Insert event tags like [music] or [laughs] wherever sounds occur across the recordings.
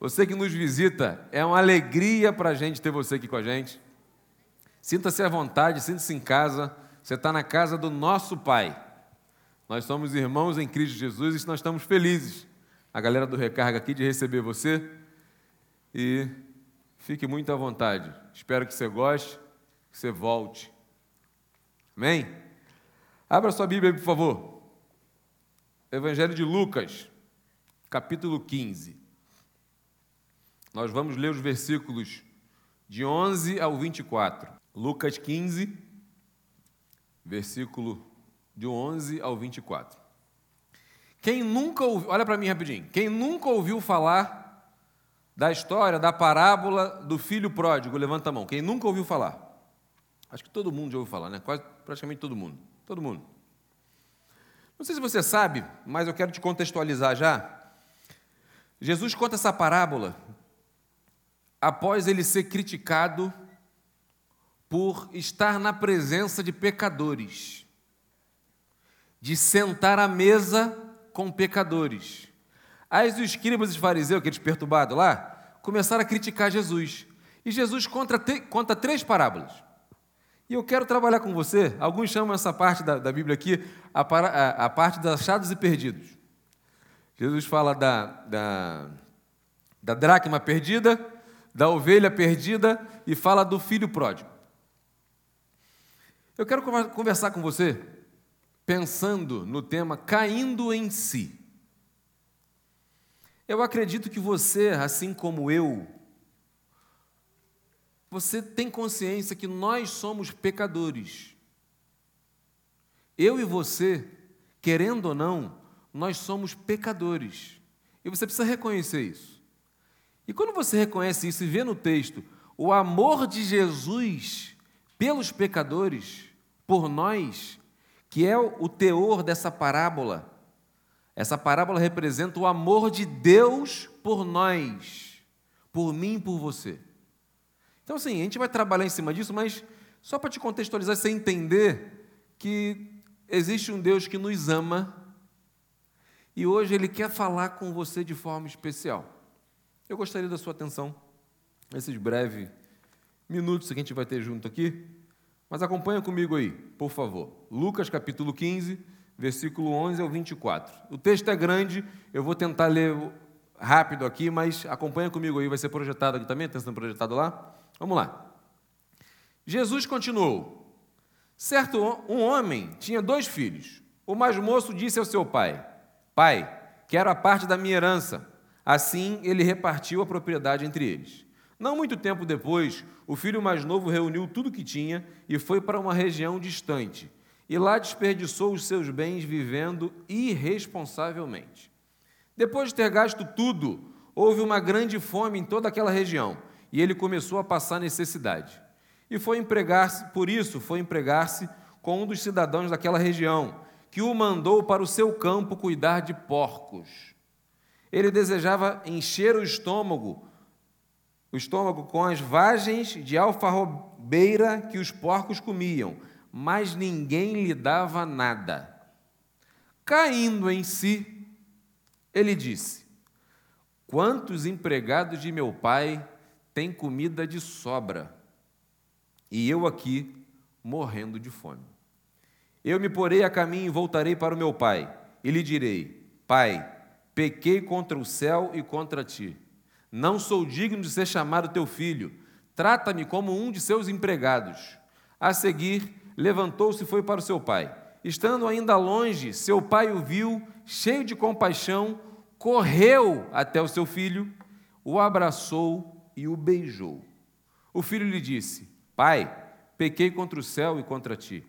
Você que nos visita, é uma alegria para a gente ter você aqui com a gente. Sinta-se à vontade, sinta-se em casa. Você está na casa do nosso Pai. Nós somos irmãos em Cristo Jesus e nós estamos felizes, a galera do Recarga aqui, de receber você. E fique muito à vontade. Espero que você goste, que você volte. Amém? Abra sua Bíblia, por favor. Evangelho de Lucas, capítulo 15. Nós vamos ler os versículos de 11 ao 24. Lucas 15, versículo de 11 ao 24. Quem nunca ouviu, olha para mim rapidinho, quem nunca ouviu falar da história, da parábola do filho pródigo, levanta a mão. Quem nunca ouviu falar? Acho que todo mundo já ouviu falar, né? Quase, praticamente todo mundo. Todo mundo. Não sei se você sabe, mas eu quero te contextualizar já. Jesus conta essa parábola após ele ser criticado por estar na presença de pecadores, de sentar à mesa com pecadores. Aí os escribas e fariseus, aqueles perturbados lá, começaram a criticar Jesus. E Jesus conta, conta três parábolas. E eu quero trabalhar com você. Alguns chamam essa parte da, da Bíblia aqui a, a, a, parte dos achados e perdidos. Jesus fala da, da, da dracma perdida, da ovelha perdida e fala do filho pródigo. Eu quero conversar com você pensando no tema caindo em si. Eu acredito que você, assim como eu, você tem consciência que nós somos pecadores. Eu e você, querendo ou não, nós somos pecadores. E você precisa reconhecer isso. E quando você reconhece isso e vê no texto o amor de Jesus pelos pecadores, por nós, que é o teor dessa parábola. Essa parábola representa o amor de Deus por nós, por mim e por você. Então, assim, a gente vai trabalhar em cima disso, mas só para te contextualizar, você entender que existe um Deus que nos ama e hoje Ele quer falar com você de forma especial. Eu gostaria da sua atenção nesses breves minutos que a gente vai ter junto aqui. Mas acompanha comigo aí, por favor. Lucas capítulo 15, versículo 11 ao 24. O texto é grande, eu vou tentar ler rápido aqui, mas acompanha comigo aí, vai ser projetado aqui também, está sendo projetado lá? Vamos lá. Jesus continuou: Certo, um homem tinha dois filhos. O mais moço disse ao seu pai: Pai, quero a parte da minha herança. Assim ele repartiu a propriedade entre eles. Não muito tempo depois, o filho mais novo reuniu tudo que tinha e foi para uma região distante. E lá desperdiçou os seus bens vivendo irresponsavelmente. Depois de ter gasto tudo, houve uma grande fome em toda aquela região e ele começou a passar necessidade. E foi empregar-se, por isso, foi empregar-se com um dos cidadãos daquela região, que o mandou para o seu campo cuidar de porcos. Ele desejava encher o estômago o estômago com as vagens de alfarrobeira que os porcos comiam, mas ninguém lhe dava nada. Caindo em si, ele disse: Quantos empregados de meu pai têm comida de sobra, e eu aqui morrendo de fome? Eu me porei a caminho e voltarei para o meu pai, e lhe direi: Pai, pequei contra o céu e contra ti não sou digno de ser chamado teu filho. Trata-me como um de seus empregados. A seguir, levantou-se e foi para o seu pai. Estando ainda longe, seu pai o viu, cheio de compaixão, correu até o seu filho, o abraçou e o beijou. O filho lhe disse: Pai, pequei contra o céu e contra ti.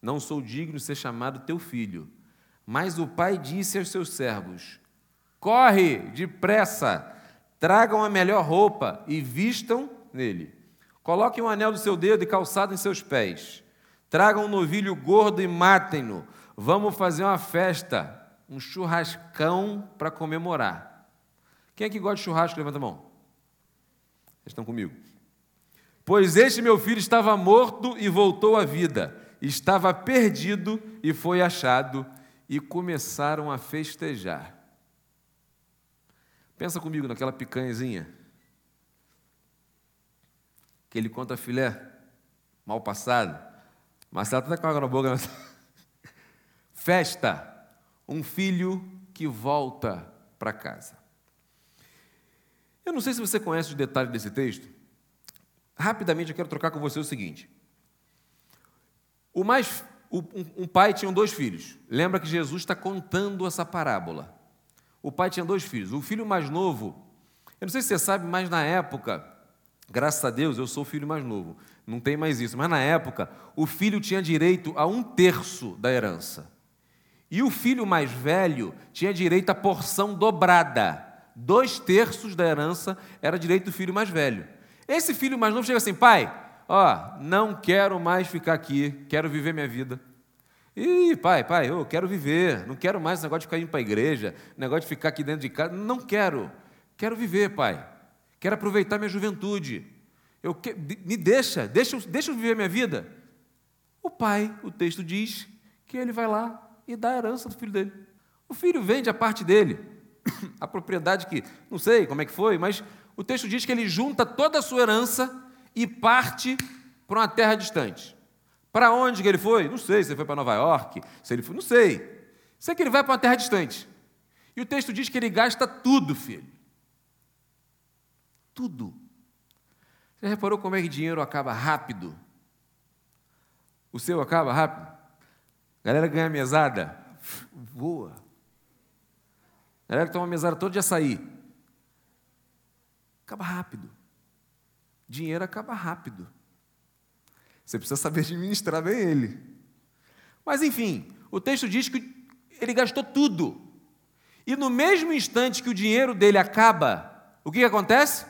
Não sou digno de ser chamado teu filho. Mas o pai disse aos seus servos: Corre depressa Tragam a melhor roupa e vistam nele. Coloquem um anel do seu dedo e calçado em seus pés. Tragam um novilho gordo e matem-no. Vamos fazer uma festa, um churrascão para comemorar. Quem é que gosta de churrasco? Levanta a mão. Vocês estão comigo? Pois este meu filho estava morto e voltou à vida, estava perdido e foi achado, e começaram a festejar. Pensa comigo naquela picanhazinha. Que ele conta filé mal passado. Marcelo está com água na boca. Né? [laughs] Festa. Um filho que volta para casa. Eu não sei se você conhece os detalhes desse texto. Rapidamente eu quero trocar com você o seguinte. O mais, um pai tinha dois filhos. Lembra que Jesus está contando essa parábola. O pai tinha dois filhos. O filho mais novo, eu não sei se você sabe, mas na época, graças a Deus, eu sou o filho mais novo. Não tem mais isso. Mas na época, o filho tinha direito a um terço da herança. E o filho mais velho tinha direito à porção dobrada. Dois terços da herança era direito do filho mais velho. Esse filho mais novo chega assim, pai, ó, não quero mais ficar aqui, quero viver minha vida. Ih, pai, pai, eu quero viver, não quero mais negócio de ficar indo para a igreja, negócio de ficar aqui dentro de casa, não quero. Quero viver, pai. Quero aproveitar minha juventude. Eu que, me deixa, deixa, deixa eu viver minha vida. O pai, o texto diz que ele vai lá e dá a herança do filho dele. O filho vende a parte dele, [coughs] a propriedade que, não sei como é que foi, mas o texto diz que ele junta toda a sua herança e parte para uma terra distante. Para onde que ele foi? Não sei, se ele foi para Nova York, se ele foi, não sei. Sei que ele vai para uma terra distante. E o texto diz que ele gasta tudo, filho. Tudo. Você reparou como é que dinheiro acaba rápido? O seu acaba rápido? Galera ganha mesada, voa. Galera que toma mesada todo dia sair. Acaba rápido. Dinheiro acaba rápido. Você precisa saber administrar bem ele. Mas enfim, o texto diz que ele gastou tudo. E no mesmo instante que o dinheiro dele acaba, o que, que acontece?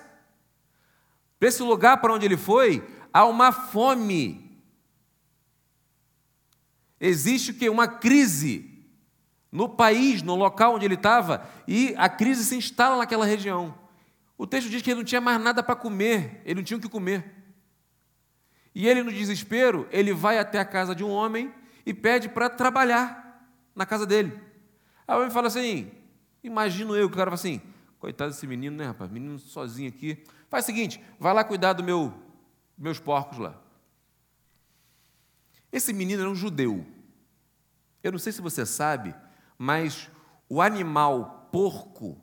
Para esse lugar para onde ele foi, há uma fome Existe o que? Uma crise no país, no local onde ele estava, e a crise se instala naquela região. O texto diz que ele não tinha mais nada para comer, ele não tinha o que comer. E ele, no desespero, ele vai até a casa de um homem e pede para trabalhar na casa dele. Aí o homem fala assim: imagino eu que o cara fala assim, coitado desse menino, né, rapaz? Menino sozinho aqui. Faz o seguinte, vai lá cuidar dos meu, meus porcos lá. Esse menino era um judeu. Eu não sei se você sabe, mas o animal porco,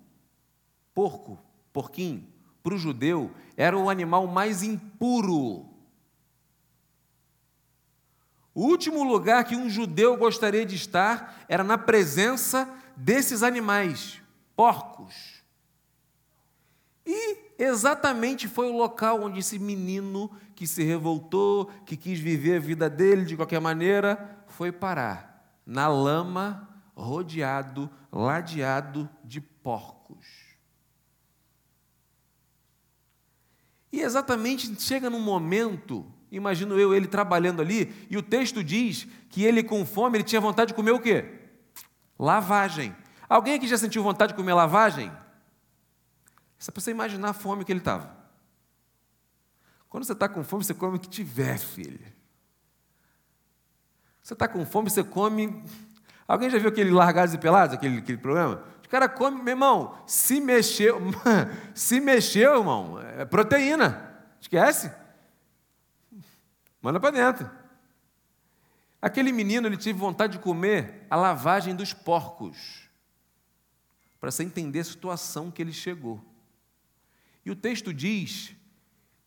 porco, porquinho, para o judeu, era o animal mais impuro. O último lugar que um judeu gostaria de estar era na presença desses animais, porcos. E exatamente foi o local onde esse menino que se revoltou, que quis viver a vida dele de qualquer maneira, foi parar na lama, rodeado, ladeado de porcos. E exatamente chega num momento, imagino eu, ele trabalhando ali, e o texto diz que ele com fome, ele tinha vontade de comer o quê? Lavagem. Alguém aqui já sentiu vontade de comer lavagem? Só para você imaginar a fome que ele estava. Quando você está com fome, você come o que tiver, filho. Você está com fome, você come. Alguém já viu aquele Largados e Pelados, aquele, aquele programa? O cara come, meu irmão, se mexeu, [laughs] se mexeu, irmão, é proteína. Esquece. Manda para dentro. Aquele menino, ele teve vontade de comer a lavagem dos porcos. Para você entender a situação que ele chegou. E o texto diz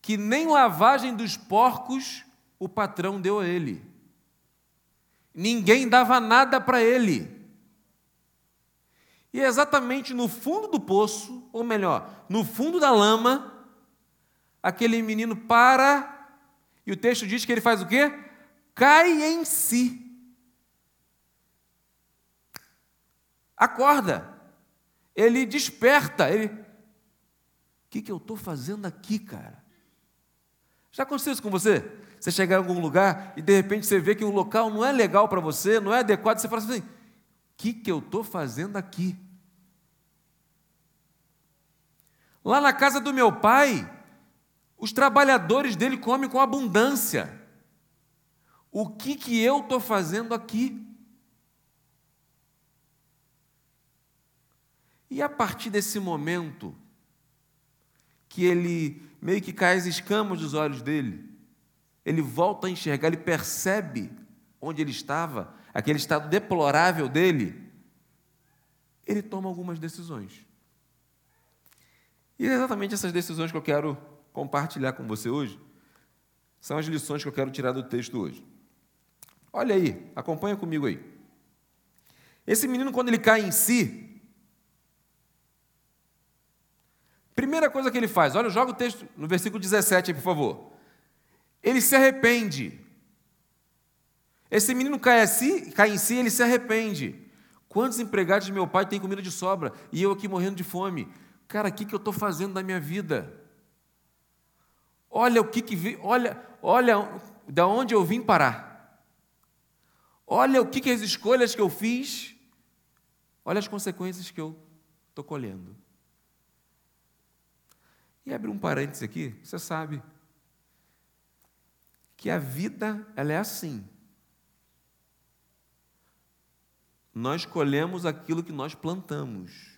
que nem lavagem dos porcos o patrão deu a ele. Ninguém dava nada para ele. E é exatamente no fundo do poço, ou melhor, no fundo da lama, aquele menino para, e o texto diz que ele faz o quê? Cai em si. Acorda. Ele desperta. Ele. O que, que eu estou fazendo aqui, cara? Já aconteceu isso com você? Você chegar em algum lugar e de repente você vê que o local não é legal para você, não é adequado, você fala assim: o que, que eu estou fazendo aqui? Lá na casa do meu pai, os trabalhadores dele comem com abundância. O que, que eu estou fazendo aqui? E a partir desse momento, que ele meio que cai as escamas dos olhos dele, ele volta a enxergar, ele percebe onde ele estava, aquele estado deplorável dele, ele toma algumas decisões. E é exatamente essas decisões que eu quero compartilhar com você hoje, são as lições que eu quero tirar do texto hoje. Olha aí, acompanha comigo aí. Esse menino, quando ele cai em si, primeira coisa que ele faz, olha, joga o texto no versículo 17 aí, por favor. Ele se arrepende. Esse menino cai, assim, cai em si, ele se arrepende. Quantos empregados de meu pai têm comida de sobra e eu aqui morrendo de fome? Cara, o que, que eu estou fazendo da minha vida? Olha o que, que vi, olha, olha da onde eu vim parar. Olha o que, que as escolhas que eu fiz, olha as consequências que eu estou colhendo. E abre um parênteses aqui, você sabe que a vida ela é assim. nós colhemos aquilo que nós plantamos.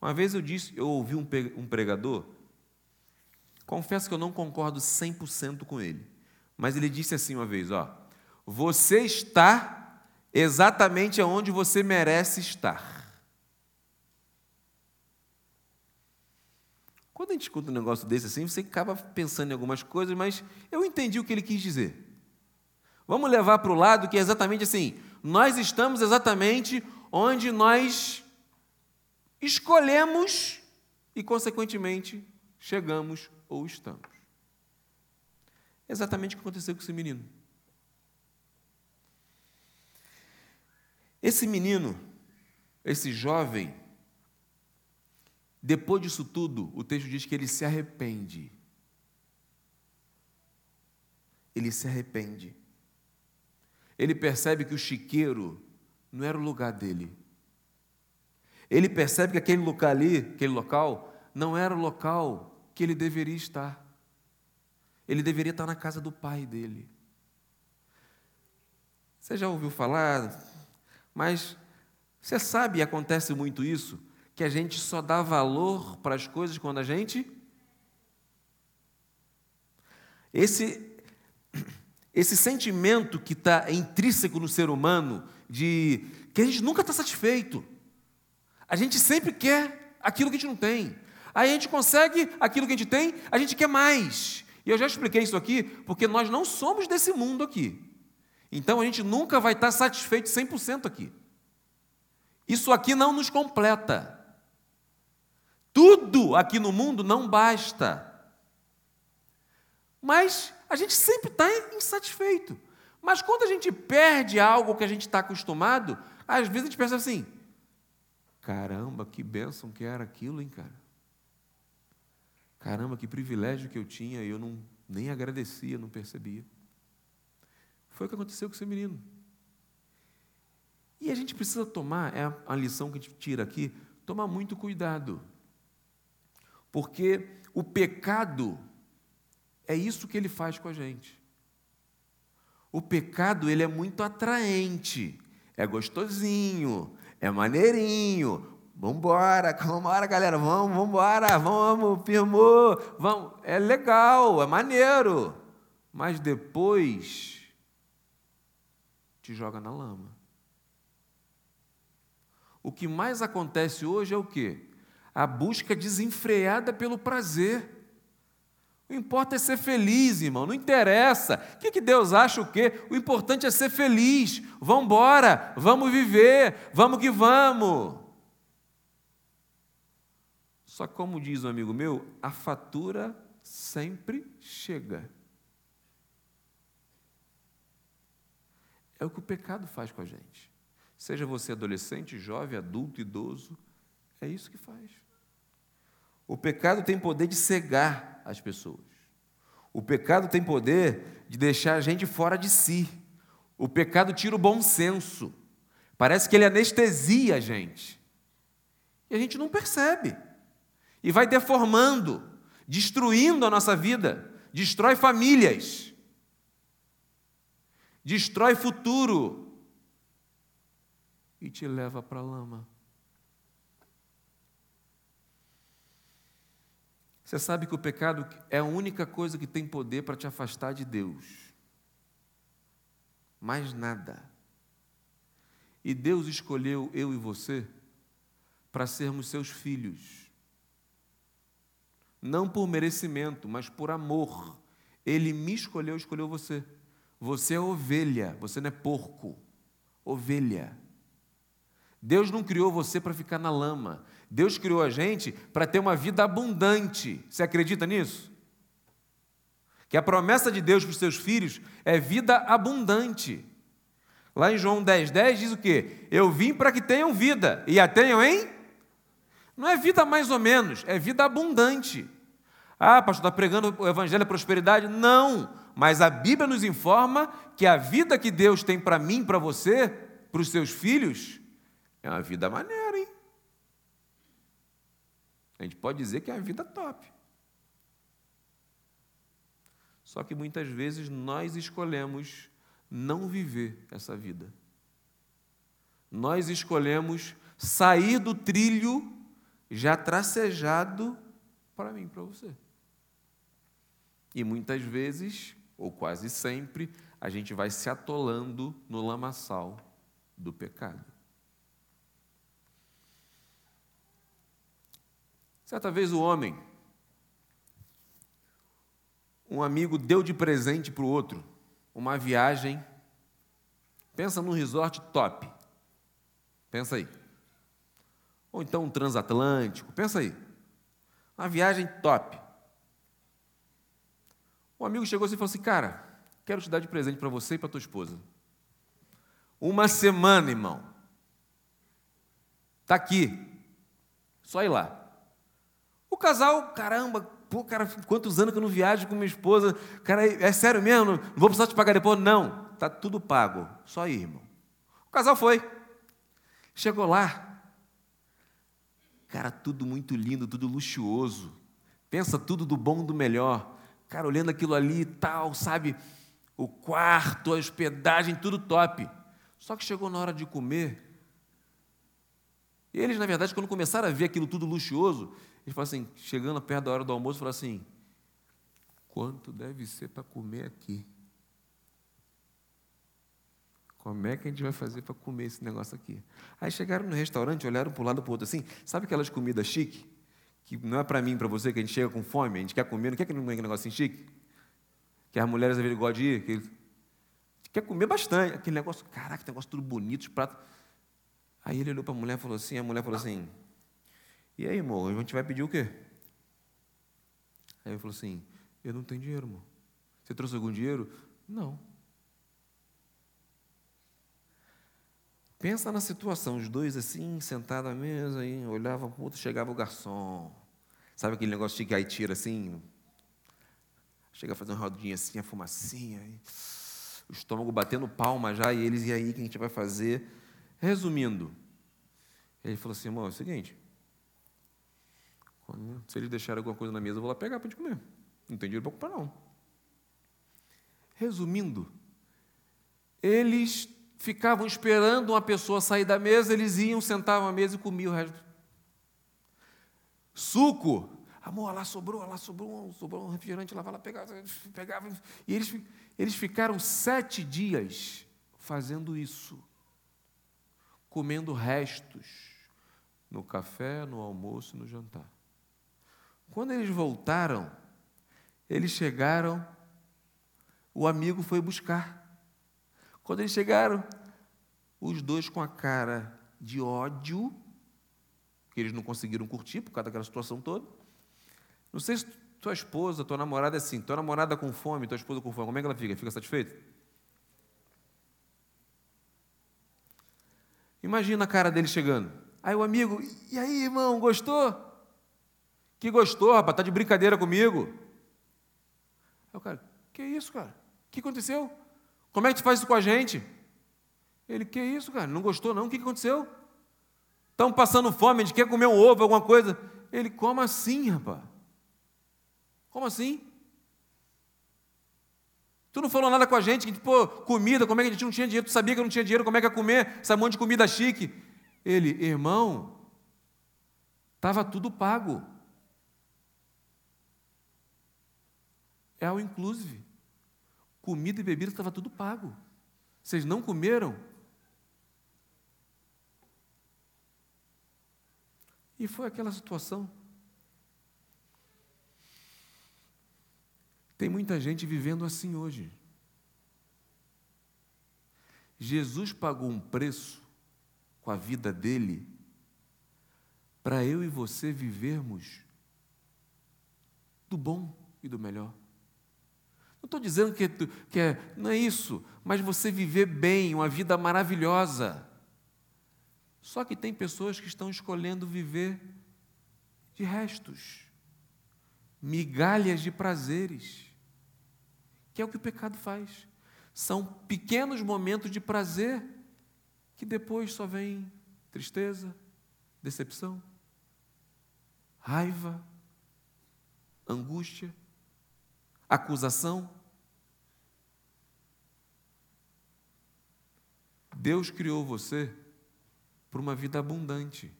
Uma vez eu disse, eu ouvi um pregador, confesso que eu não concordo 100% com ele, mas ele disse assim uma vez, ó, você está exatamente onde você merece estar. Quando a gente escuta um negócio desse assim, você acaba pensando em algumas coisas, mas eu entendi o que ele quis dizer. Vamos levar para o lado que é exatamente assim: nós estamos exatamente onde nós escolhemos e, consequentemente, chegamos ou estamos. Exatamente o que aconteceu com esse menino. Esse menino, esse jovem, depois disso tudo, o texto diz que ele se arrepende. Ele se arrepende ele percebe que o chiqueiro não era o lugar dele. Ele percebe que aquele lugar ali, aquele local, não era o local que ele deveria estar. Ele deveria estar na casa do pai dele. Você já ouviu falar, mas você sabe, e acontece muito isso, que a gente só dá valor para as coisas quando a gente. Esse esse sentimento que está intrínseco no ser humano, de que a gente nunca está satisfeito. A gente sempre quer aquilo que a gente não tem. Aí a gente consegue aquilo que a gente tem, a gente quer mais. E eu já expliquei isso aqui, porque nós não somos desse mundo aqui. Então a gente nunca vai estar satisfeito 100% aqui. Isso aqui não nos completa. Tudo aqui no mundo não basta. Mas a gente sempre está insatisfeito. Mas quando a gente perde algo que a gente está acostumado, às vezes a gente pensa assim: caramba, que bênção que era aquilo, hein, cara? Caramba, que privilégio que eu tinha eu não, nem agradecia, não percebia. Foi o que aconteceu com esse menino. E a gente precisa tomar, é a lição que a gente tira aqui, tomar muito cuidado. Porque o pecado é isso que ele faz com a gente. O pecado, ele é muito atraente, é gostosinho, é maneirinho. Vamos embora, [laughs] vamos galera, vamos, embora, vamos, firmou, vamos. É legal, é maneiro. Mas depois te joga na lama. O que mais acontece hoje é o quê? A busca desenfreada pelo prazer. O importa é ser feliz, irmão, não interessa. O que, que Deus acha o quê? O importante é ser feliz. Vamos embora, vamos viver, vamos que vamos. Só como diz um amigo meu, a fatura sempre chega. É o que o pecado faz com a gente. Seja você adolescente, jovem, adulto, idoso, é isso que faz. O pecado tem poder de cegar as pessoas. O pecado tem poder de deixar a gente fora de si. O pecado tira o bom senso. Parece que ele anestesia a gente. E a gente não percebe e vai deformando, destruindo a nossa vida, destrói famílias, destrói futuro e te leva para a lama. Você sabe que o pecado é a única coisa que tem poder para te afastar de Deus. Mais nada. E Deus escolheu eu e você para sermos seus filhos. Não por merecimento, mas por amor. Ele me escolheu, escolheu você. Você é ovelha, você não é porco. Ovelha. Deus não criou você para ficar na lama. Deus criou a gente para ter uma vida abundante. Você acredita nisso? Que a promessa de Deus para os seus filhos é vida abundante. Lá em João 10, 10 diz o quê? Eu vim para que tenham vida e a tenham em não é vida mais ou menos, é vida abundante. Ah, pastor, está pregando o evangelho da prosperidade? Não, mas a Bíblia nos informa que a vida que Deus tem para mim, para você, para os seus filhos, é uma vida maneira, hein? A gente pode dizer que é uma vida top. Só que muitas vezes nós escolhemos não viver essa vida. Nós escolhemos sair do trilho já tracejado para mim, para você. E muitas vezes, ou quase sempre, a gente vai se atolando no lamaçal do pecado. Certa vez o homem, um amigo deu de presente para o outro uma viagem. Pensa num resort top. Pensa aí. Ou então um transatlântico, pensa aí. Uma viagem top. Um amigo chegou assim e falou assim: Cara, quero te dar de presente para você e para tua esposa. Uma semana, irmão. Está aqui. Só ir lá. O casal, caramba, pô, cara, quantos anos que eu não viajo com minha esposa? Cara, é sério mesmo? Não vou precisar te pagar depois? Não, tá tudo pago. Só ir, irmão. O casal foi. Chegou lá, Cara, tudo muito lindo, tudo luxuoso. Pensa tudo do bom, do melhor. Cara, olhando aquilo ali e tal, sabe? O quarto, a hospedagem, tudo top. Só que chegou na hora de comer. Eles, na verdade, quando começaram a ver aquilo tudo luxuoso, eles falaram assim, chegando perto da hora do almoço, falaram assim: quanto deve ser para comer aqui? Como é que a gente vai fazer para comer esse negócio aqui? Aí chegaram no restaurante, olharam para um lado para o outro assim, sabe aquelas comidas chique? Que não é para mim, para você, que a gente chega com fome, a gente quer comer, não quer aquele negocinho chique? Que as mulheres às vezes gostam de ir, que quer comer bastante, aquele negócio, caraca, negócio tudo bonito, os pratos. Aí ele olhou para a mulher e falou assim, a mulher falou assim, e aí, amor, a gente vai pedir o quê? Aí ele falou assim, eu não tenho dinheiro, amor. Você trouxe algum dinheiro? Não. Pensa na situação, os dois assim, sentados à mesa, aí, olhavam para o outro, chegava o garçom. Sabe aquele negócio de que aí tira assim? Chega a fazer uma rodinha assim, a fumacinha. Aí, o estômago batendo palma já, e eles, e aí, o que a gente vai fazer? Resumindo, ele falou assim, irmão, é o seguinte, se eles deixarem alguma coisa na mesa, eu vou lá pegar para a gente comer. Não tem dinheiro para comprar, não. Resumindo, eles ficavam esperando uma pessoa sair da mesa, eles iam, sentavam à mesa e comiam o resto. Suco. Amor, lá sobrou, lá sobrou, sobrou um refrigerante, lá vai lá pegar, pegava. E eles, eles ficaram sete dias fazendo isso, comendo restos no café, no almoço no jantar. Quando eles voltaram, eles chegaram, o amigo foi buscar. Quando eles chegaram, os dois com a cara de ódio, que eles não conseguiram curtir por causa daquela situação toda. Não sei se tua esposa, tua namorada é assim, tua namorada com fome, tua esposa com fome, como é que ela fica? Fica satisfeita? Imagina a cara dele chegando. Aí o amigo, e aí, irmão, gostou? Que gostou, rapaz, tá de brincadeira comigo. Aí o cara, que isso, cara? O que aconteceu? Como é que tu faz isso com a gente? Ele, que isso, cara? Não gostou, não? O que aconteceu? Estão passando fome, a gente quer comer um ovo, alguma coisa. Ele, como assim, rapaz? Como assim? Tu não falou nada com a gente, que, pô, comida, como é que a gente não tinha dinheiro? Tu sabia que não tinha dinheiro, como é que ia comer essa monte de comida chique? Ele, irmão, estava tudo pago. É ao inclusive. Comida e bebida estava tudo pago. Vocês não comeram? E foi aquela situação. Tem muita gente vivendo assim hoje. Jesus pagou um preço com a vida dele para eu e você vivermos do bom e do melhor. Não estou dizendo que, que é, não é isso, mas você viver bem, uma vida maravilhosa. Só que tem pessoas que estão escolhendo viver de restos, migalhas de prazeres, que é o que o pecado faz. São pequenos momentos de prazer que depois só vem tristeza, decepção, raiva, angústia, acusação. Deus criou você para uma vida abundante.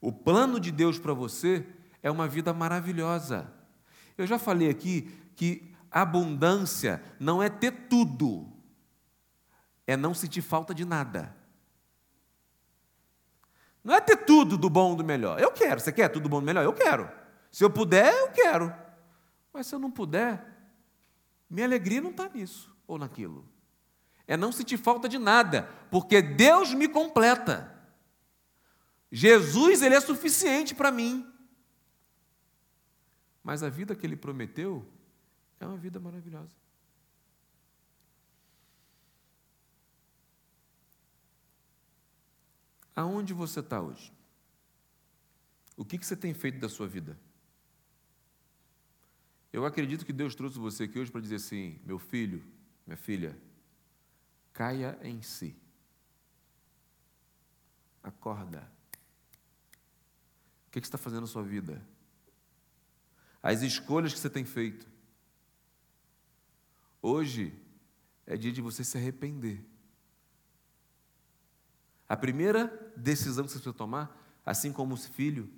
O plano de Deus para você é uma vida maravilhosa. Eu já falei aqui que abundância não é ter tudo, é não sentir falta de nada. Não é ter tudo do bom e do melhor. Eu quero. Você quer tudo do bom e do melhor? Eu quero. Se eu puder, eu quero. Mas se eu não puder, minha alegria não está nisso ou naquilo. É não sentir falta de nada, porque Deus me completa. Jesus, Ele é suficiente para mim. Mas a vida que Ele prometeu é uma vida maravilhosa. Aonde você está hoje? O que, que você tem feito da sua vida? Eu acredito que Deus trouxe você aqui hoje para dizer assim: meu filho, minha filha, caia em si. Acorda. O que você está fazendo na sua vida? As escolhas que você tem feito. Hoje é dia de você se arrepender. A primeira decisão que você precisa tomar, assim como os filhos,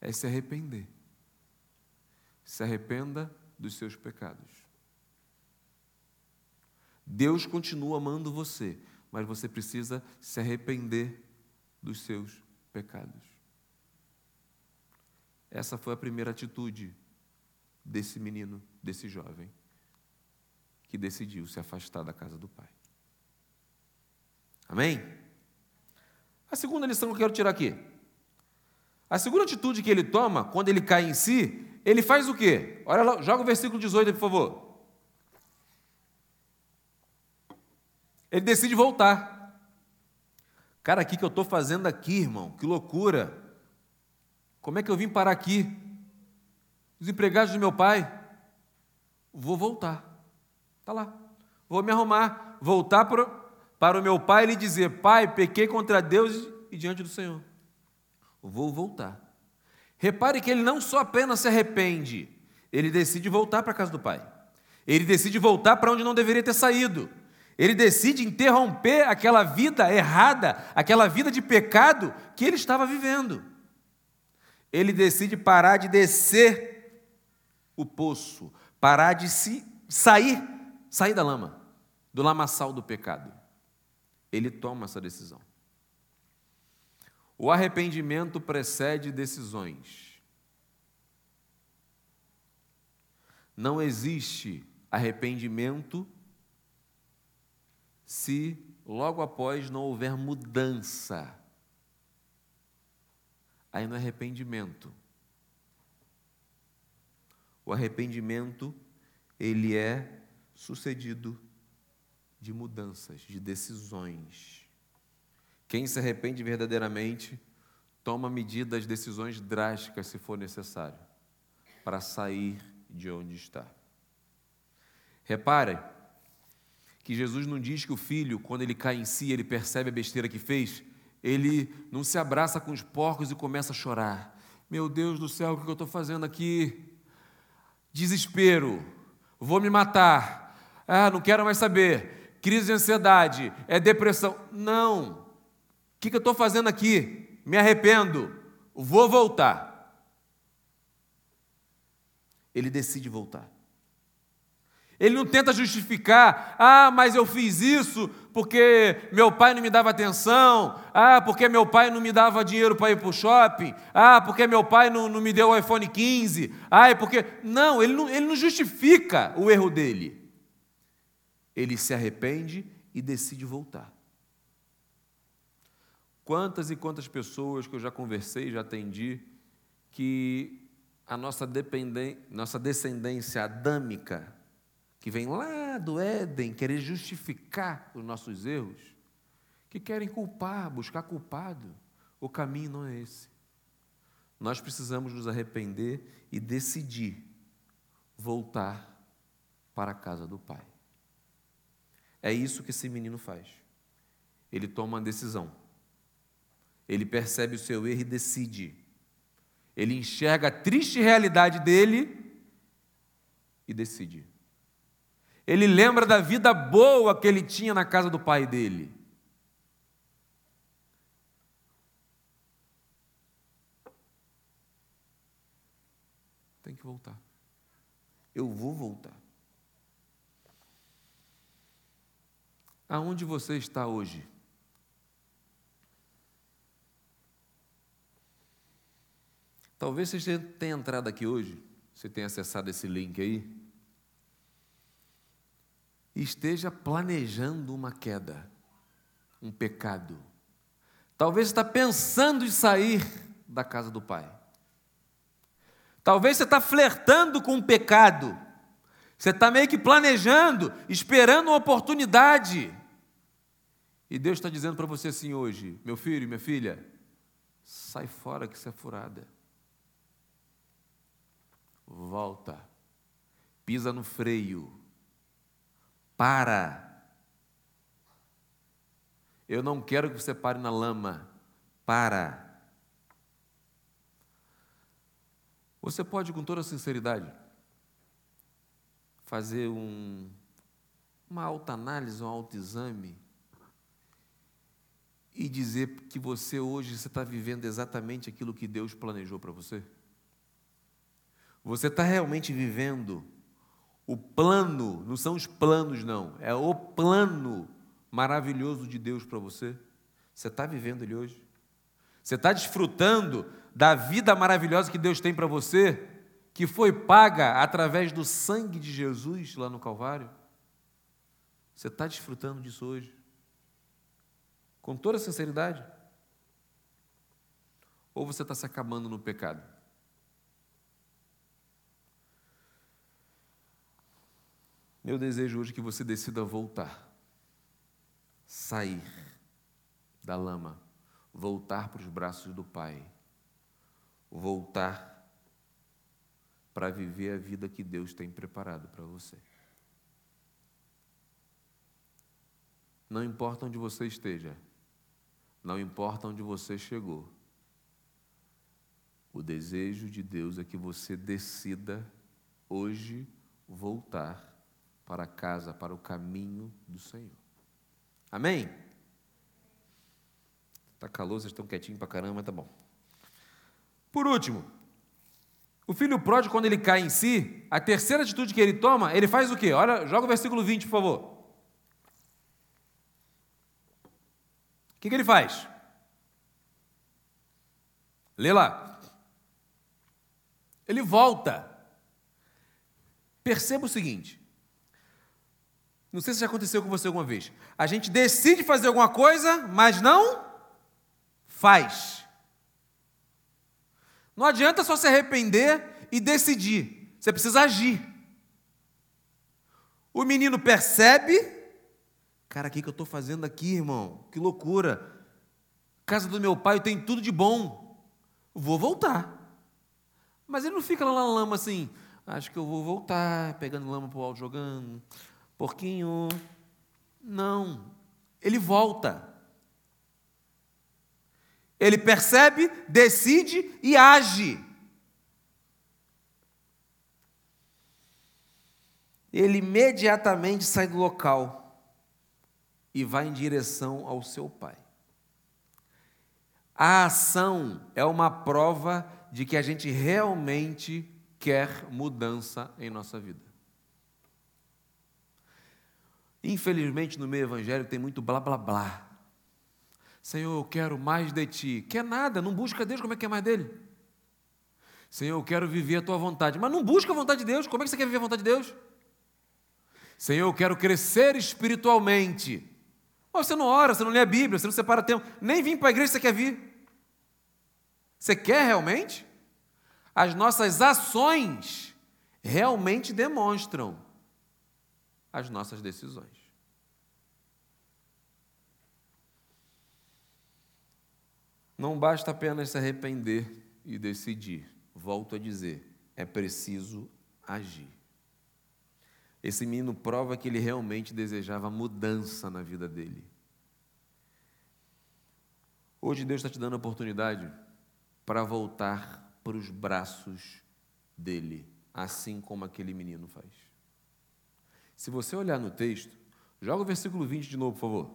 é se arrepender. Se arrependa dos seus pecados. Deus continua amando você, mas você precisa se arrepender dos seus pecados. Essa foi a primeira atitude desse menino, desse jovem, que decidiu se afastar da casa do pai. Amém? A segunda lição que eu quero tirar aqui. A segunda atitude que ele toma, quando ele cai em si, ele faz o quê? Olha lá, joga o versículo 18, por favor. Ele decide voltar. Cara, o que, eu estou fazendo aqui, irmão? Que loucura! Como é que eu vim parar aqui? Os empregados do meu pai? Vou voltar. Está lá. Vou me arrumar, voltar para para o meu pai lhe dizer: Pai, pequei contra Deus e diante do Senhor. Vou voltar. Repare que ele não só apenas se arrepende, ele decide voltar para a casa do pai. Ele decide voltar para onde não deveria ter saído. Ele decide interromper aquela vida errada, aquela vida de pecado que ele estava vivendo. Ele decide parar de descer o poço, parar de se sair, sair da lama, do lamaçal do pecado ele toma essa decisão. O arrependimento precede decisões. Não existe arrependimento se logo após não houver mudança. Aí não é arrependimento. O arrependimento, ele é sucedido de mudanças, de decisões. Quem se arrepende verdadeiramente toma medidas, decisões drásticas, se for necessário, para sair de onde está. Repare que Jesus não diz que o filho, quando ele cai em si, ele percebe a besteira que fez, ele não se abraça com os porcos e começa a chorar. Meu Deus do céu, o que eu estou fazendo aqui? Desespero, vou me matar. Ah, não quero mais saber crise de ansiedade, é depressão. Não. O que, eu estou fazendo aqui? Me arrependo. Vou voltar. ele decide voltar. Ele não tenta justificar, ah, mas eu fiz isso porque meu pai não me dava atenção, ah, porque meu pai não me dava dinheiro para ir para o shopping, ah, porque meu pai não, não me deu o iPhone 15, ah, é porque. Não ele, não, ele não justifica o erro dele. Ele se arrepende e decide voltar. Quantas e quantas pessoas que eu já conversei, já atendi, que a nossa, nossa descendência adâmica, que vem lá do Éden querer justificar os nossos erros, que querem culpar, buscar culpado. O caminho não é esse. Nós precisamos nos arrepender e decidir voltar para a casa do Pai. É isso que esse menino faz. Ele toma uma decisão. Ele percebe o seu erro e decide. Ele enxerga a triste realidade dele e decide. Ele lembra da vida boa que ele tinha na casa do pai dele. Tem que voltar. Eu vou voltar. Aonde você está hoje? Talvez você tenha entrado aqui hoje, você tenha acessado esse link aí, e esteja planejando uma queda, um pecado. Talvez está pensando em sair da casa do Pai. Talvez você está flertando com um pecado. Você está meio que planejando, esperando uma oportunidade. E Deus está dizendo para você assim hoje: meu filho, minha filha, sai fora que isso é furada volta, pisa no freio, para. Eu não quero que você pare na lama, para. Você pode, com toda sinceridade, fazer um, uma autoanálise, um autoexame e dizer que você hoje você está vivendo exatamente aquilo que Deus planejou para você? Você está realmente vivendo o plano, não são os planos, não, é o plano maravilhoso de Deus para você? Você está vivendo ele hoje? Você está desfrutando da vida maravilhosa que Deus tem para você, que foi paga através do sangue de Jesus lá no Calvário? Você está desfrutando disso hoje? Com toda sinceridade? Ou você está se acabando no pecado? Meu desejo hoje que você decida voltar, sair da lama, voltar para os braços do Pai, voltar para viver a vida que Deus tem preparado para você. Não importa onde você esteja, não importa onde você chegou, o desejo de Deus é que você decida hoje voltar para casa, para o caminho do Senhor. Amém? Está calor, vocês estão quietinhos para caramba, mas tá bom. Por último, o filho pródigo, quando ele cai em si, a terceira atitude que ele toma, ele faz o quê? Olha, joga o versículo 20, por favor. O que, que ele faz? Lê lá. Ele volta. Perceba o seguinte: não sei se já aconteceu com você alguma vez. A gente decide fazer alguma coisa, mas não faz. Não adianta só se arrepender e decidir. Você precisa agir. O menino percebe, cara, o que eu estou fazendo aqui, irmão? Que loucura. Casa do meu pai tem tudo de bom. Vou voltar. Mas ele não fica lá na lama assim, acho que eu vou voltar, pegando lama para o alto, jogando porquinho. Não, ele volta. Ele percebe, decide e age. Ele imediatamente sai do local e vai em direção ao seu pai. A ação é uma prova de que a gente realmente quer mudança em nossa vida. Infelizmente, no meio evangélico tem muito blá blá blá. Senhor, eu quero mais de ti. Quer nada, não busca Deus, como é que é mais dele? Senhor, eu quero viver a tua vontade. Mas não busca a vontade de Deus, como é que você quer viver a vontade de Deus? Senhor, eu quero crescer espiritualmente. Mas você não ora, você não lê a Bíblia, você não separa tempo. Nem vir para a igreja você quer vir. Você quer realmente? As nossas ações realmente demonstram as nossas decisões. Não basta apenas se arrepender e decidir. Volto a dizer, é preciso agir. Esse menino prova que ele realmente desejava mudança na vida dele. Hoje Deus está te dando a oportunidade para voltar para os braços dele, assim como aquele menino faz. Se você olhar no texto, joga o versículo 20 de novo, por favor.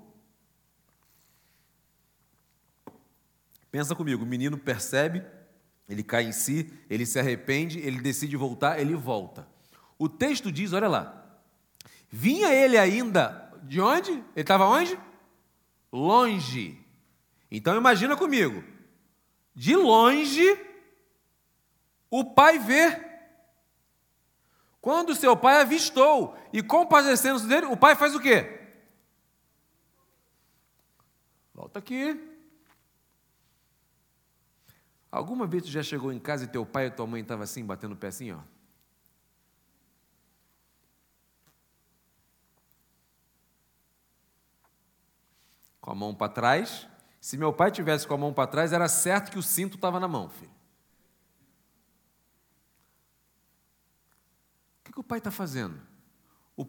Pensa comigo, o menino percebe, ele cai em si, ele se arrepende, ele decide voltar, ele volta. O texto diz, olha lá, vinha ele ainda de onde? Ele estava onde? Longe. Então imagina comigo, de longe, o pai vê. Quando seu pai avistou e compadecendo-se dele, o pai faz o quê? Volta aqui. Alguma vez tu já chegou em casa e teu pai e tua mãe estavam assim, batendo o pé assim, ó? Com a mão para trás. Se meu pai tivesse com a mão para trás, era certo que o cinto estava na mão, filho. Que, o pai está fazendo?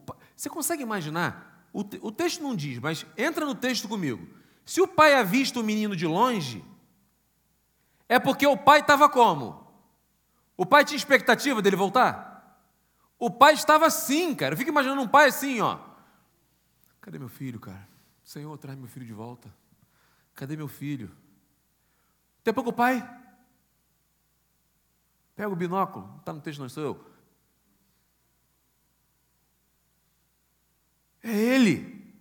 Pai... Você consegue imaginar? O, te... o texto não diz, mas entra no texto comigo. Se o pai avista o menino de longe, é porque o pai estava como? O pai tinha expectativa dele voltar? O pai estava assim, cara. Eu fico imaginando um pai assim, ó. Cadê meu filho, cara? Senhor, traz meu filho de volta. Cadê meu filho? Daqui a pouco o pai. Pega o binóculo, não está no texto, não sou eu. É ele.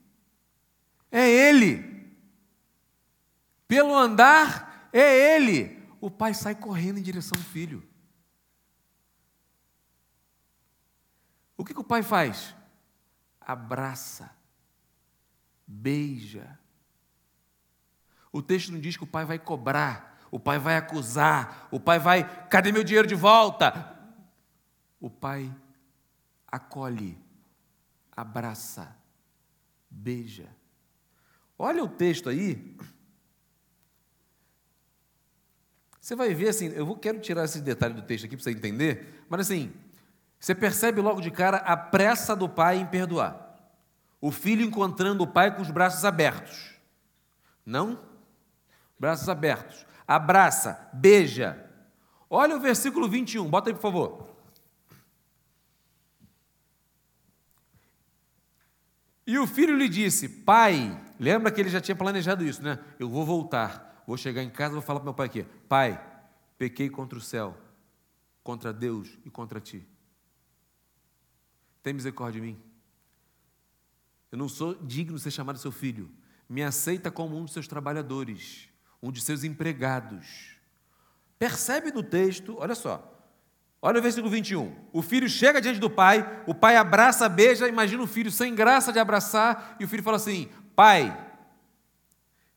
É ele. Pelo andar, é ele o pai sai correndo em direção ao filho. O que, que o pai faz? Abraça, beija. O texto não diz que o pai vai cobrar, o pai vai acusar, o pai vai, cadê meu dinheiro de volta? O pai acolhe, abraça, beija. Olha o texto aí, Você vai ver assim, eu quero tirar esse detalhe do texto aqui para você entender, mas assim, você percebe logo de cara a pressa do pai em perdoar. O filho encontrando o pai com os braços abertos. Não? Braços abertos. Abraça, beija. Olha o versículo 21, bota aí por favor. E o filho lhe disse: Pai, lembra que ele já tinha planejado isso, né? Eu vou voltar vou chegar em casa vou falar para meu pai aqui: Pai, pequei contra o céu, contra Deus e contra ti. Tem misericórdia de mim. Eu não sou digno de ser chamado seu filho. Me aceita como um dos seus trabalhadores, um de seus empregados. Percebe no texto, olha só. Olha o versículo 21. O filho chega diante do pai, o pai abraça, beija, imagina o filho sem graça de abraçar, e o filho fala assim: Pai,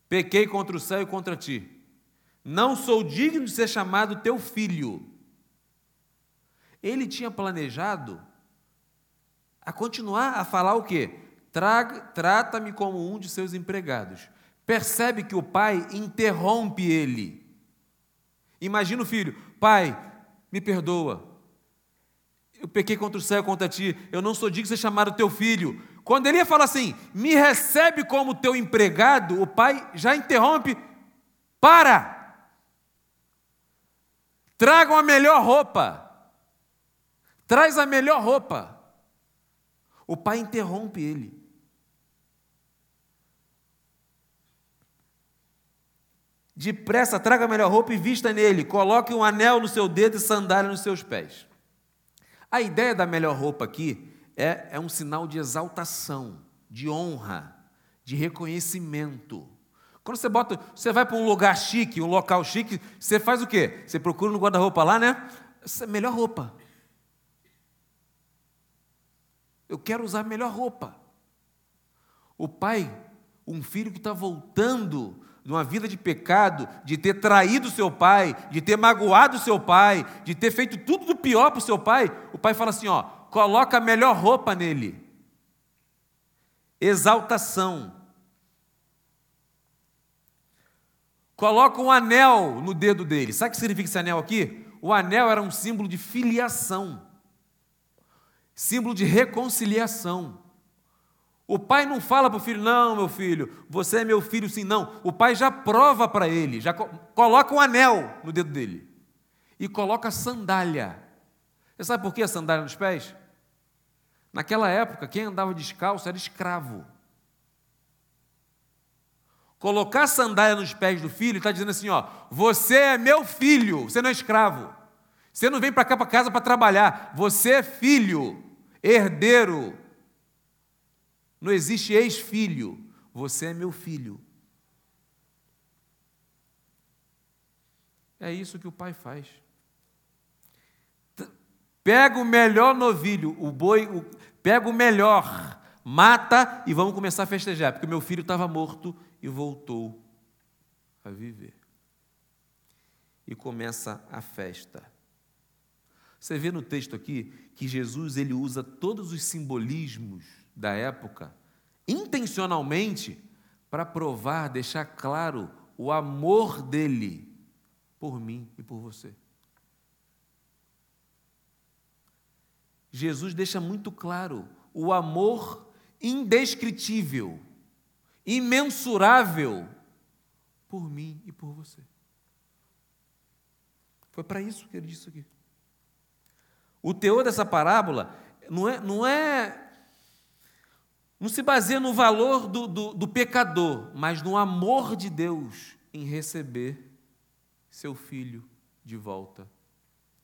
Pequei contra o céu e contra ti. Não sou digno de ser chamado teu filho. Ele tinha planejado a continuar a falar o quê? Trata-me como um de seus empregados. Percebe que o pai interrompe ele. Imagina o filho: Pai, me perdoa. Eu pequei contra o céu contra ti. Eu não sou digno de ser chamado teu filho. Quando ele ia falar assim, me recebe como teu empregado, o pai já interrompe, para! Tragam a melhor roupa. Traz a melhor roupa. O pai interrompe ele. Depressa, traga a melhor roupa e vista nele. Coloque um anel no seu dedo e sandália nos seus pés. A ideia da melhor roupa aqui é, é um sinal de exaltação, de honra, de reconhecimento. Quando você bota, você vai para um lugar chique, um local chique, você faz o quê? Você procura no guarda-roupa lá, né? É melhor roupa. Eu quero usar a melhor roupa. O pai, um filho que está voltando de uma vida de pecado, de ter traído seu pai, de ter magoado seu pai, de ter feito tudo do pior para o seu pai, o pai fala assim: ó, coloca a melhor roupa nele. Exaltação. Coloca um anel no dedo dele. Sabe o que significa esse anel aqui? O anel era um símbolo de filiação, símbolo de reconciliação. O pai não fala para o filho, não, meu filho, você é meu filho sim, não. O pai já prova para ele, já coloca um anel no dedo dele e coloca sandália. Você sabe por que a sandália nos pés? Naquela época, quem andava descalço era escravo. Colocar sandália nos pés do filho está dizendo assim: ó, você é meu filho, você não é escravo. Você não vem para cá para casa para trabalhar, você é filho, herdeiro não existe ex-filho. Você é meu filho. É isso que o pai faz. Pega o melhor novilho, o boi, o, pega o melhor, mata e vamos começar a festejar, porque meu filho estava morto e voltou a viver. E começa a festa. Você vê no texto aqui que Jesus ele usa todos os simbolismos da época, intencionalmente, para provar, deixar claro o amor dele por mim e por você. Jesus deixa muito claro o amor indescritível, imensurável por mim e por você. Foi para isso que ele disse aqui. O teor dessa parábola não é, não é não se baseia no valor do, do, do pecador, mas no amor de Deus em receber seu filho de volta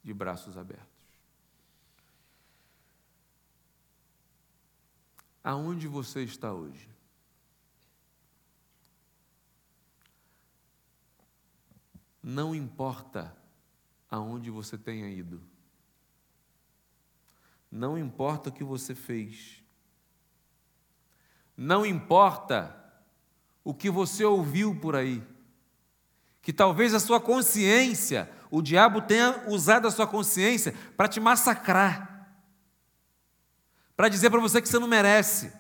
de braços abertos. Aonde você está hoje? Não importa aonde você tenha ido. Não importa o que você fez. Não importa o que você ouviu por aí, que talvez a sua consciência, o diabo tenha usado a sua consciência para te massacrar, para dizer para você que você não merece,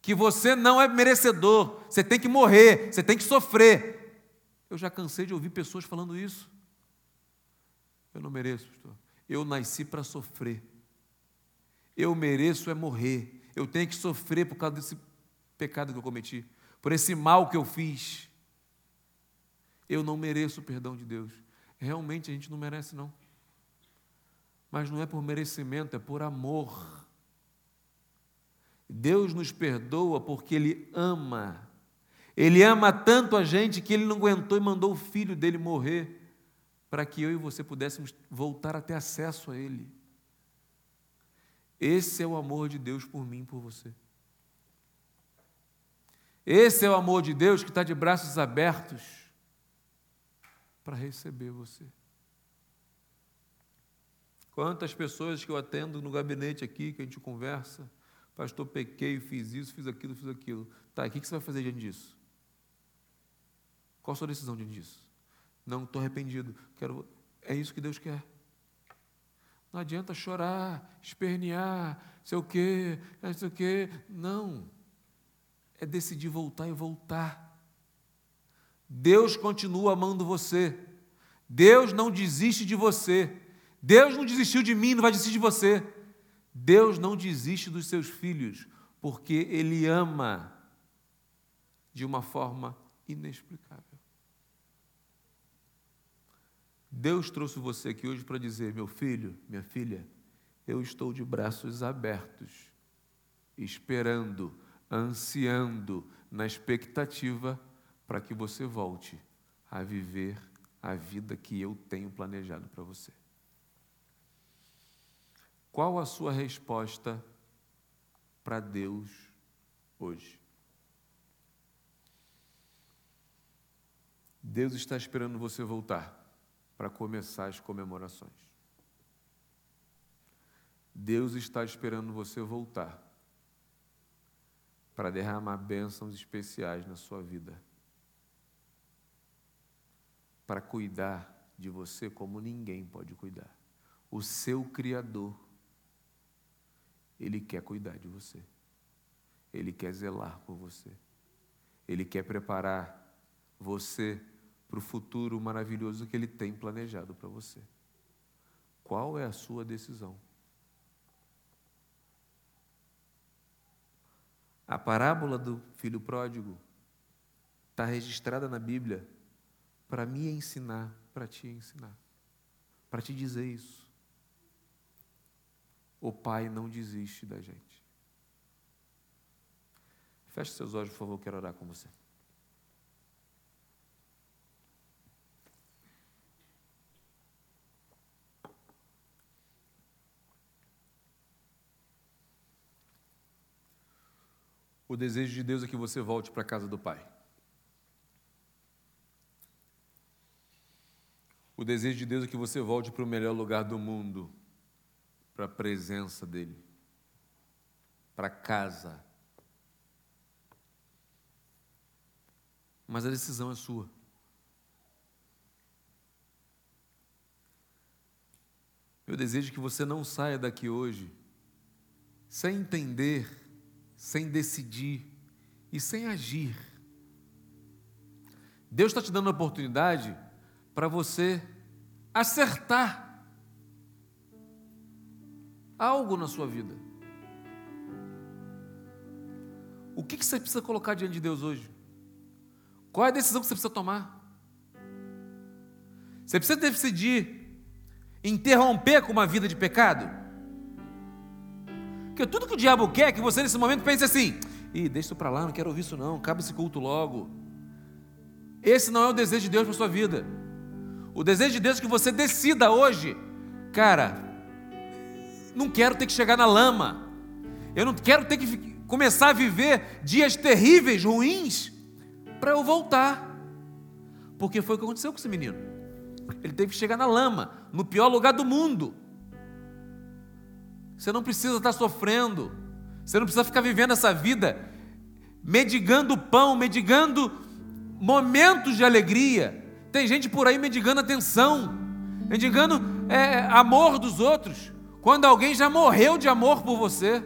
que você não é merecedor, você tem que morrer, você tem que sofrer. Eu já cansei de ouvir pessoas falando isso. Eu não mereço, pastor. Eu nasci para sofrer. Eu mereço é morrer eu tenho que sofrer por causa desse pecado que eu cometi, por esse mal que eu fiz. Eu não mereço o perdão de Deus. Realmente a gente não merece, não. Mas não é por merecimento, é por amor. Deus nos perdoa porque Ele ama. Ele ama tanto a gente que Ele não aguentou e mandou o filho dele morrer para que eu e você pudéssemos voltar a ter acesso a Ele. Esse é o amor de Deus por mim e por você. Esse é o amor de Deus que está de braços abertos para receber você. Quantas pessoas que eu atendo no gabinete aqui, que a gente conversa, pastor, pequei, fiz isso, fiz aquilo, fiz aquilo. Tá, o que você vai fazer diante disso? Qual a sua decisão diante disso? Não, estou arrependido. Quero. É isso que Deus quer. Não adianta chorar, espernear, sei o quê, não sei o quê. Não. É decidir voltar e voltar. Deus continua amando você. Deus não desiste de você. Deus não desistiu de mim, não vai desistir de você. Deus não desiste dos seus filhos, porque Ele ama de uma forma inexplicável. Deus trouxe você aqui hoje para dizer: meu filho, minha filha, eu estou de braços abertos, esperando, ansiando, na expectativa para que você volte a viver a vida que eu tenho planejado para você. Qual a sua resposta para Deus hoje? Deus está esperando você voltar para começar as comemorações. Deus está esperando você voltar para derramar bênçãos especiais na sua vida. Para cuidar de você como ninguém pode cuidar. O seu Criador, Ele quer cuidar de você. Ele quer zelar por você. Ele quer preparar você para o futuro maravilhoso que Ele tem planejado para você. Qual é a sua decisão? A parábola do filho pródigo está registrada na Bíblia para me ensinar, para te ensinar, para te dizer isso. O Pai não desiste da gente. Feche seus olhos, por favor, quero orar com você. O desejo de Deus é que você volte para a casa do Pai. O desejo de Deus é que você volte para o melhor lugar do mundo, para a presença dEle, para casa. Mas a decisão é sua. Eu desejo que você não saia daqui hoje sem entender sem decidir e sem agir. Deus está te dando a oportunidade para você acertar algo na sua vida. O que, que você precisa colocar diante de Deus hoje? Qual é a decisão que você precisa tomar? Você precisa decidir interromper com uma vida de pecado? Porque tudo que o diabo quer é que você nesse momento pense assim: ih, deixa isso para lá, não quero ouvir isso não, acaba esse culto logo. Esse não é o desejo de Deus para sua vida. O desejo de Deus é que você decida hoje, cara, não quero ter que chegar na lama. Eu não quero ter que começar a viver dias terríveis, ruins, para eu voltar. Porque foi o que aconteceu com esse menino. Ele teve que chegar na lama, no pior lugar do mundo. Você não precisa estar sofrendo. Você não precisa ficar vivendo essa vida medigando pão, medigando momentos de alegria. Tem gente por aí medigando atenção, medigando é, amor dos outros, quando alguém já morreu de amor por você.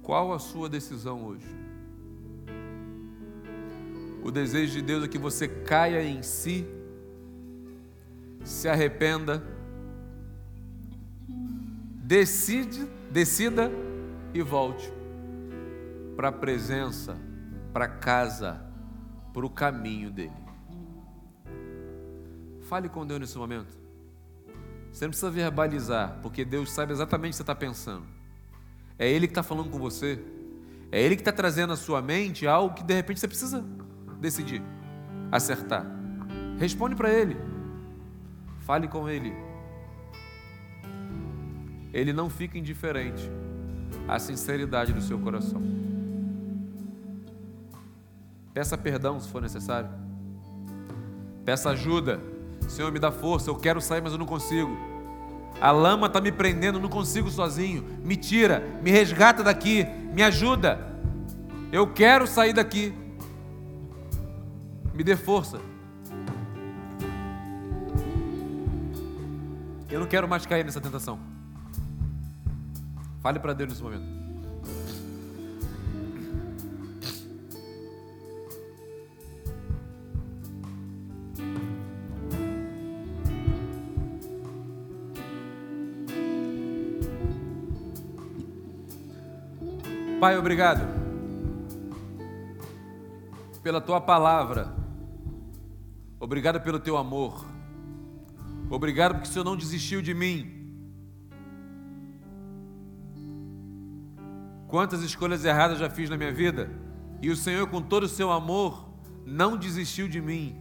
Qual a sua decisão hoje? O desejo de Deus é que você caia em si se arrependa, decide, decida e volte para a presença, para casa, para o caminho dele. Fale com Deus nesse momento. Você não precisa verbalizar, porque Deus sabe exatamente o que você está pensando. É Ele que está falando com você. É Ele que está trazendo à sua mente algo que de repente você precisa decidir, acertar. Responde para Ele. Fale com Ele. Ele não fica indiferente à sinceridade do seu coração. Peça perdão se for necessário. Peça ajuda. Senhor, me dá força. Eu quero sair, mas eu não consigo. A lama está me prendendo, não consigo sozinho. Me tira, me resgata daqui, me ajuda. Eu quero sair daqui. Me dê força. Eu não quero mais cair nessa tentação. Fale para Deus nesse momento. Pai, obrigado pela tua palavra. Obrigado pelo teu amor. Obrigado porque o Senhor não desistiu de mim. Quantas escolhas erradas já fiz na minha vida e o Senhor, com todo o seu amor, não desistiu de mim.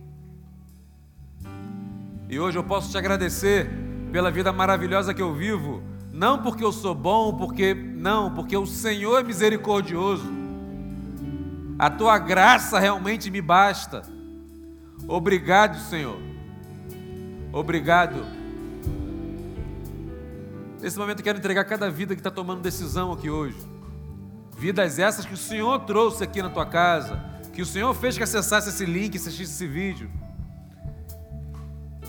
E hoje eu posso te agradecer pela vida maravilhosa que eu vivo, não porque eu sou bom, porque não, porque o Senhor é misericordioso. A tua graça realmente me basta. Obrigado, Senhor. Obrigado. Nesse momento eu quero entregar cada vida que está tomando decisão aqui hoje. Vidas essas que o Senhor trouxe aqui na tua casa, que o Senhor fez que acessasse esse link, assistisse esse vídeo,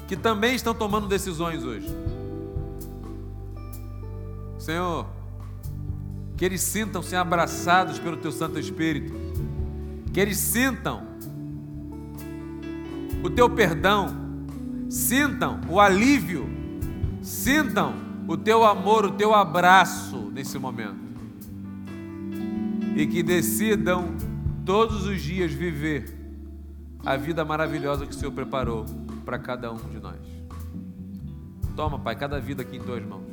que também estão tomando decisões hoje. Senhor, que eles sintam-se abraçados pelo Teu Santo Espírito, que eles sintam o Teu perdão, sintam o alívio, sintam o Teu amor, o Teu abraço nesse momento, e que decidam todos os dias viver a vida maravilhosa que o Senhor preparou para cada um de nós. Toma, Pai, cada vida aqui em tuas mãos.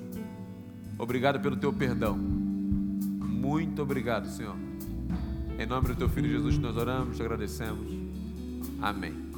Obrigado pelo teu perdão. Muito obrigado, Senhor. Em nome do teu filho Jesus nós oramos, te agradecemos. Amém.